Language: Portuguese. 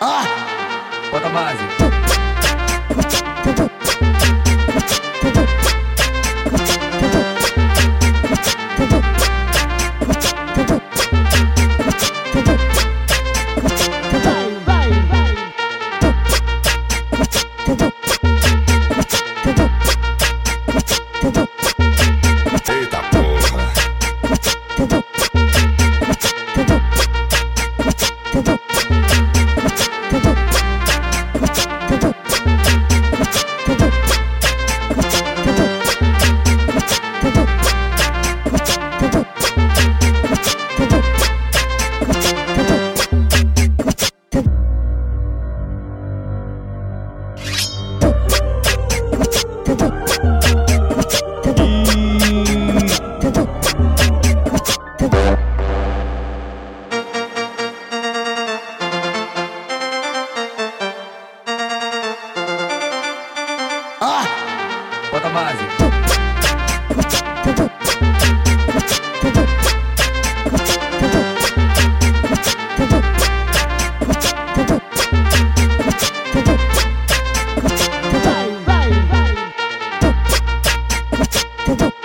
Ah! Bota a base. Dudu. Ah! Bota a base. Dudu.